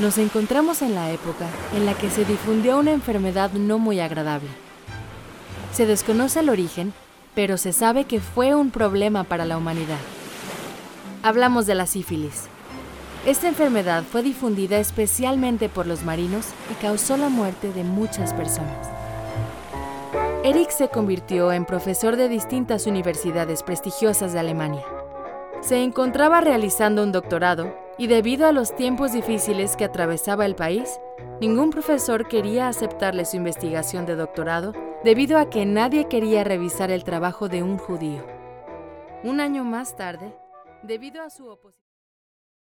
Nos encontramos en la época en la que se difundió una enfermedad no muy agradable. Se desconoce el origen, pero se sabe que fue un problema para la humanidad. Hablamos de la sífilis. Esta enfermedad fue difundida especialmente por los marinos y causó la muerte de muchas personas. Eric se convirtió en profesor de distintas universidades prestigiosas de Alemania. Se encontraba realizando un doctorado y debido a los tiempos difíciles que atravesaba el país, ningún profesor quería aceptarle su investigación de doctorado debido a que nadie quería revisar el trabajo de un judío. Un año más tarde, debido a su oposición,